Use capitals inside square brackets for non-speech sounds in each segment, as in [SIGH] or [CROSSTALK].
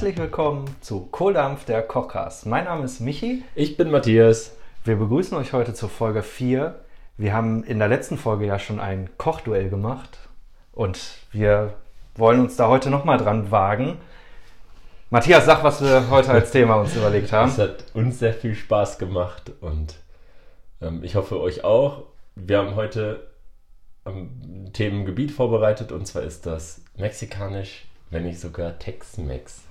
Herzlich willkommen zu Kohldampf, der Kochcast. Mein Name ist Michi. Ich bin Matthias. Wir begrüßen euch heute zur Folge 4. Wir haben in der letzten Folge ja schon ein Kochduell gemacht und wir wollen uns da heute nochmal dran wagen. Matthias, sag, was wir heute als Thema uns überlegt haben. Es hat uns sehr viel Spaß gemacht und ähm, ich hoffe euch auch. Wir haben heute ein Themengebiet vorbereitet und zwar ist das mexikanisch, wenn nicht sogar Tex-Mex.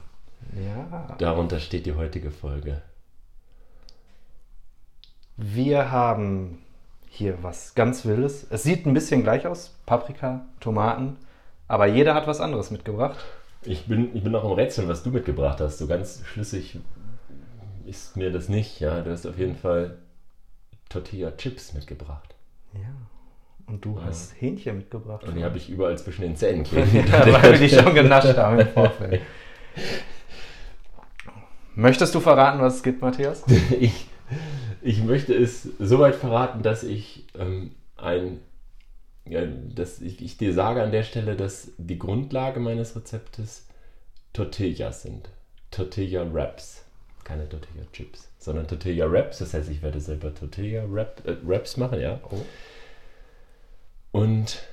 Ja. Darunter steht die heutige Folge. Wir haben hier was ganz Wildes. Es sieht ein bisschen gleich aus. Paprika, Tomaten. Aber jeder hat was anderes mitgebracht. Ich bin, ich bin noch im Rätsel, was du mitgebracht hast. So ganz schlüssig ist mir das nicht. Ja, du hast auf jeden Fall Tortilla Chips mitgebracht. Ja. Und du hast Hähnchen mitgebracht. Und die habe ich überall zwischen den Zähnen [LAUGHS] kleben. ja, weil wir die schon genascht haben im [LAUGHS] Vorfeld. Möchtest du verraten, was es gibt, Matthias? [LAUGHS] ich, ich möchte es soweit verraten, dass ich ähm, ein, ja, dass ich, ich dir sage an der Stelle, dass die Grundlage meines Rezeptes Tortillas sind. Tortilla Wraps. Keine Tortilla Chips, sondern Tortilla Wraps. Das heißt, ich werde selber Tortilla Wrap, äh, Wraps machen, ja. Oh. Und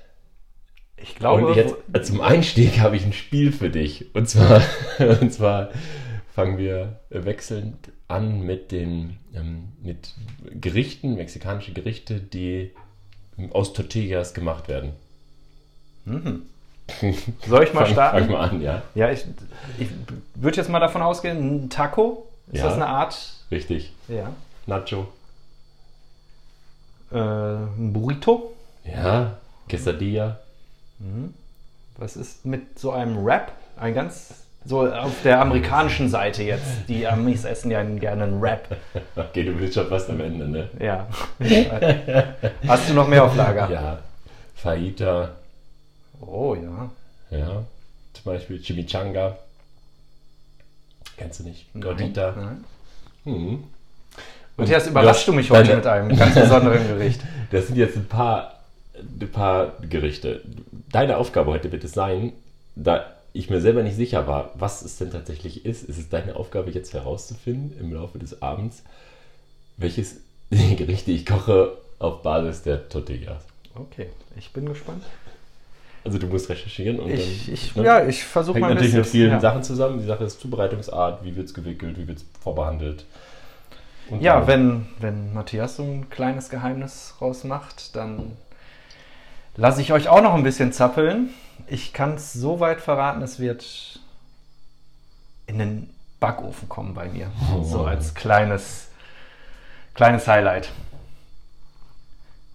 Ich glaube, und jetzt zum Einstieg habe ich ein Spiel für dich. Und zwar, [LAUGHS] und zwar fangen wir wechselnd an mit den ähm, mit Gerichten, mexikanische Gerichte, die aus Tortillas gemacht werden. [LAUGHS] soll ich mal Fang, starten? fang mal an, ja. Ja, ich, ich würde jetzt mal davon ausgehen, ein Taco, ist Ja. das eine Art? Richtig. Ja. Nacho. Äh, ein Burrito? Ja. Quesadilla. Was ist mit so einem Wrap? Ein ganz, so auf der amerikanischen Seite jetzt. Die Amis essen ja gerne einen Wrap. [LAUGHS] Okay, du bist schon fast am Ende, ne? Ja. [LAUGHS] Hast du noch mehr auf Lager? Ja. Fajita. Oh ja. Ja. Zum Beispiel Chimichanga. Kennst du nicht? Gordita. Nein. Mhm. Matthias, Und überraschst du mich heute deine- mit einem ganz besonderen Gericht. [LAUGHS] Das sind jetzt ein paar, ein paar Gerichte. Deine Aufgabe heute wird es sein, da ich mir selber nicht sicher war, was es denn tatsächlich ist, ist es deine Aufgabe jetzt herauszufinden im Laufe des Abends, welches [LAUGHS] Gericht ich koche auf Basis der Tortillas. Okay, ich bin gespannt. Also du musst recherchieren und Ich, ich, ne? ja, ich versuche hängt mal natürlich mit vielen ja. Sachen zusammen. Die Sache ist Zubereitungsart, wie wird es gewickelt, wie wird es vorbehandelt. Und Ja, dann- wenn, wenn Matthias so ein kleines Geheimnis rausmacht, dann lasse ich euch auch noch ein bisschen zappeln. Ich kann es so weit verraten, es wird in den Backofen kommen bei mir. Oh. So als kleines, kleines Highlight.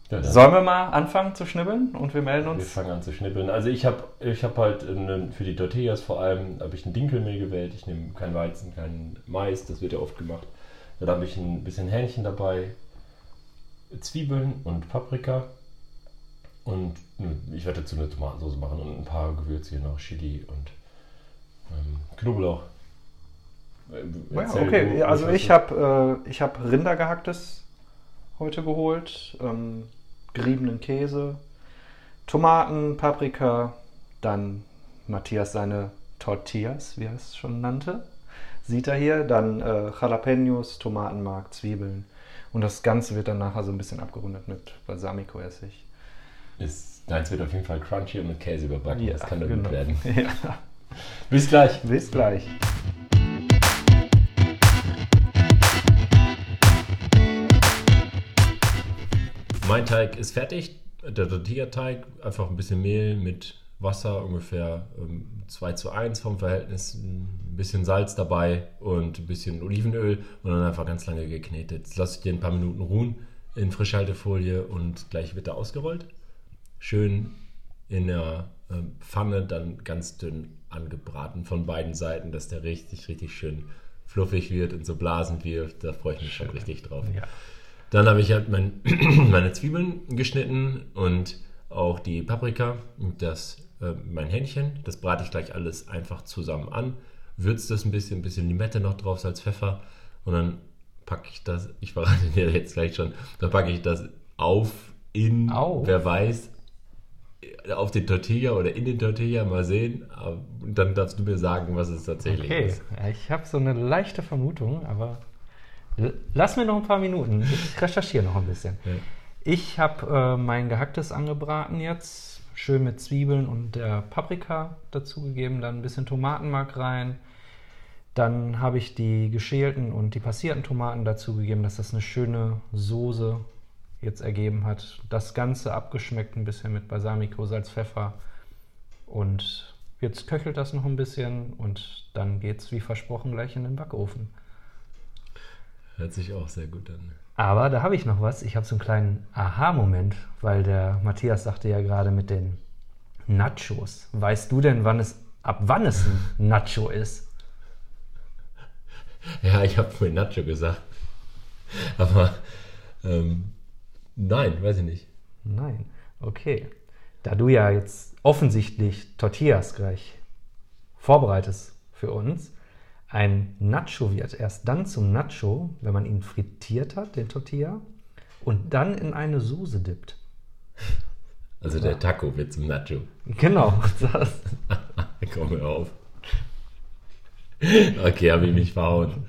Ja, Sollen wir mal anfangen zu schnibbeln und wir melden Wir uns? fangen an zu schnippeln. Also ich habe ich hab halt einen- für die Tortillas vor allem habe ich ein Dinkelmehl gewählt. Ich nehme kein Weizen, kein Mais, das wird ja oft gemacht. Dann habe ich ein bisschen Hähnchen dabei, Zwiebeln und Paprika. Und ich werde dazu eine Tomatensauce machen und ein paar Gewürze hier noch, Chili und ähm, Knoblauch. Äh, Ja, okay, du, also ich habe äh, ich hab Rindergehacktes heute geholt, ähm, geriebenen Käse, Tomaten, Paprika, dann Matthias seine Tortillas, wie er es schon nannte, sieht er hier, dann äh, Jalapenos, Tomatenmark, Zwiebeln und das Ganze wird dann nachher so ein bisschen abgerundet mit Balsamico-Essig. Ist, deins wird auf jeden Fall crunchy und mit Käse überbacken. Ja, das kann dann genau. gut werden. [LAUGHS] Ja, Bis gleich. bis gleich. Mein Teig ist fertig. Der Tortilla-Teig, einfach ein bisschen Mehl mit Wasser, ungefähr ähm, 2 zu 1 vom Verhältnis, ein bisschen Salz dabei und ein bisschen Olivenöl und dann einfach ganz lange geknetet. Das lasse ich dir ein paar Minuten ruhen in Frischhaltefolie und gleich wird er ausgerollt. Schön in der ähm, Pfanne dann ganz dünn angebraten von beiden Seiten, dass der richtig, richtig schön fluffig wird und so Blasen wirft. Da freue ich mich schon richtig drauf. Ja. Dann habe ich halt mein, [CLEARS THROAT] meine Zwiebeln geschnitten und auch die Paprika und das, äh, mein Hähnchen. Das brate ich gleich alles einfach zusammen an. Würze das ein bisschen, ein bisschen Limette noch drauf, Salz, Pfeffer. Und dann packe ich das, ich verrate [LAUGHS] dir jetzt gleich schon, dann packe ich das auf in, Auf? wer weiß, auf den Tortilla oder in den Tortilla mal sehen. Und dann darfst du mir sagen, was es tatsächlich Okay, ist. ja, ich habe so eine leichte Vermutung, aber lass mir noch ein paar Minuten. Ich recherchiere noch ein bisschen. Ja. Ich habe äh, mein gehacktes angebraten jetzt, schön mit Zwiebeln und der Paprika dazugegeben, dann ein bisschen Tomatenmark rein. Dann habe ich die geschälten und die passierten Tomaten dazugegeben, dass das eine schöne Soße jetzt ergeben hat. Das Ganze abgeschmeckt ein bisschen mit Balsamico, Salz, Pfeffer. Und jetzt köchelt das noch ein bisschen und dann geht es wie versprochen gleich in den Backofen. Hört sich auch sehr gut an. Aber da habe ich noch was. Ich habe so einen kleinen Aha-Moment, weil der Matthias sagte ja gerade mit den Nachos. Weißt du denn, wann es, ab wann es ein Nacho ist? Ja, ich habe vorhin Nacho gesagt. Aber ähm, nein, weiß ich nicht. Nein. Okay. Da du ja jetzt offensichtlich Tortillas gleich vorbereitest für uns, ein Nacho wird erst dann zum Nacho, wenn man ihn frittiert hat, den Tortilla, und dann in eine Soße dippt. Also der Taco wird zum Nacho. Genau, [LAUGHS] das. Komm mir auf. Okay, habe ich mich verhauen.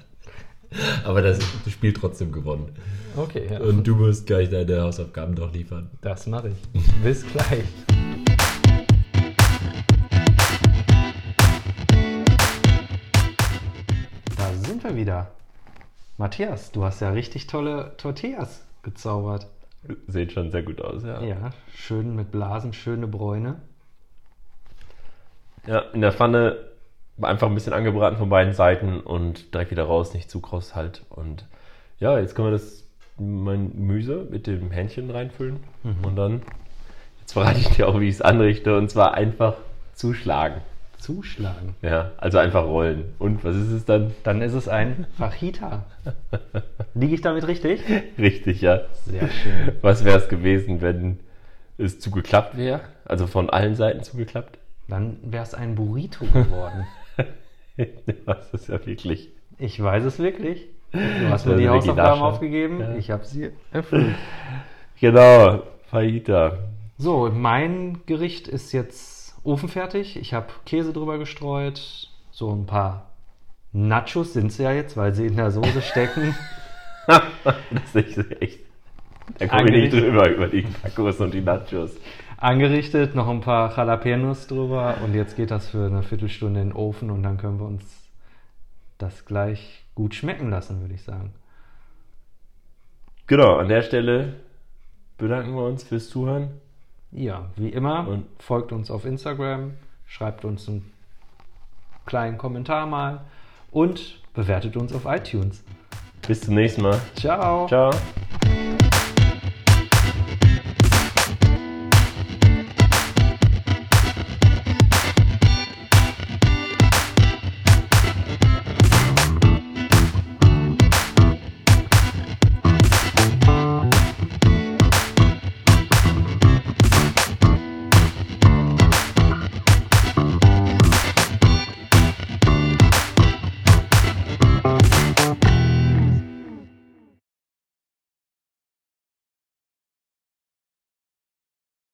[LAUGHS] Aber das Spiel trotzdem gewonnen. Okay, ja. Und du musst gleich deine Hausaufgaben doch liefern. Das mache ich. Bis gleich. Da sind wir wieder. Matthias, du hast ja richtig tolle Tortillas gezaubert. Sieht schon sehr gut aus, ja. Ja, schön mit Blasen, schöne Bräune. Ja, in der Pfanne einfach ein bisschen angebraten von beiden Seiten und direkt wieder raus, nicht zu kross halt. Und ja, jetzt können wir das mein Gemüse mit dem Hähnchen reinfüllen und dann jetzt verrate ich dir auch, wie ich es anrichte und zwar einfach zuschlagen. Zuschlagen. Ja, also einfach rollen. Und was ist es dann? Dann ist es ein Fajita. Liege ich damit richtig? Richtig, ja. Sehr schön. Was wäre es gewesen, wenn es zugeklappt wäre? Also von allen Seiten zugeklappt? Dann wäre es ein Burrito geworden. [LAUGHS] das ist ja wirklich. Ich weiß es wirklich. Du hast mir die Hausaufgaben aufgegeben. Ja. Ich habe sie erfüllt. Genau, Fajita. So, mein Gericht ist jetzt ofenfertig. Ich habe Käse drüber gestreut. So ein paar Nachos sind es ja jetzt, weil sie in der Soße stecken. [LAUGHS] Das ist echt. Da komme ich nicht drüber über die Tacos und die Nachos. Angerichtet, noch ein paar Jalapenos drüber und jetzt geht das für eine Viertelstunde in den Ofen und dann können wir uns das gleich gut schmecken lassen, würde ich sagen. Genau, an der Stelle bedanken wir uns fürs Zuhören. Ja, wie immer, Und- folgt uns auf Instagram, schreibt uns einen kleinen Kommentar mal und bewertet uns auf iTunes. Bis zum nächsten Mal. Ciao. Ciao.